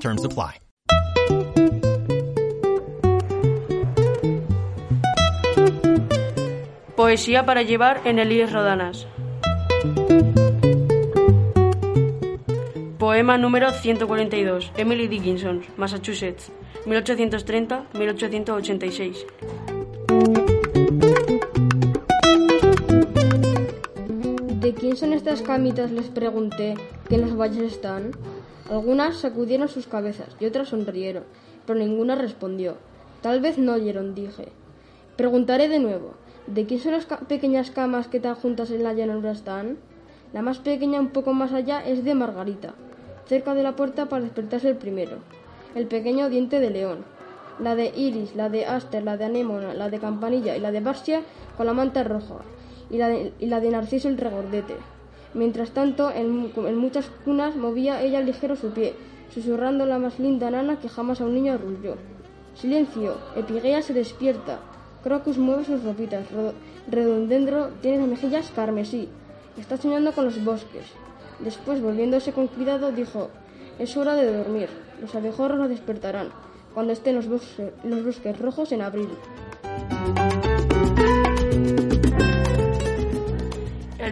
Terms apply. Poesía para llevar en Elías Rodanas. Poema número 142, Emily Dickinson, Massachusetts, 1830-1886. ¿De quién son estas camitas? Les pregunté, que en las valles están. Algunas sacudieron sus cabezas y otras sonrieron, pero ninguna respondió. Tal vez no oyeron, dije. Preguntaré de nuevo, ¿de quién son las pequeñas camas que tan juntas en la llanura están? La más pequeña un poco más allá es de Margarita, cerca de la puerta para despertarse el primero. El pequeño diente de león. La de Iris, la de Aster, la de Anémona, la de Campanilla y la de Barsia con la manta roja. Y la de, y la de Narciso el regordete. Mientras tanto, en, en muchas cunas movía ella ligero su pie, susurrando la más linda nana que jamás a un niño arrulló. Silencio, Epigea se despierta. Crocus mueve sus ropitas. Ro- Redondendro tiene las mejillas carmesí. Está soñando con los bosques. Después, volviéndose con cuidado, dijo: Es hora de dormir. Los abejorros la despertarán cuando estén los bosques rojos en abril.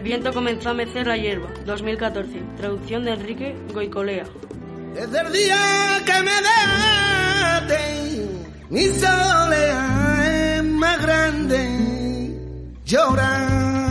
Viento comenzó a mecer la hierba, 2014. Traducción de Enrique Goicolea. Desde el día que me dejaste, mi soledad es más grande. Llora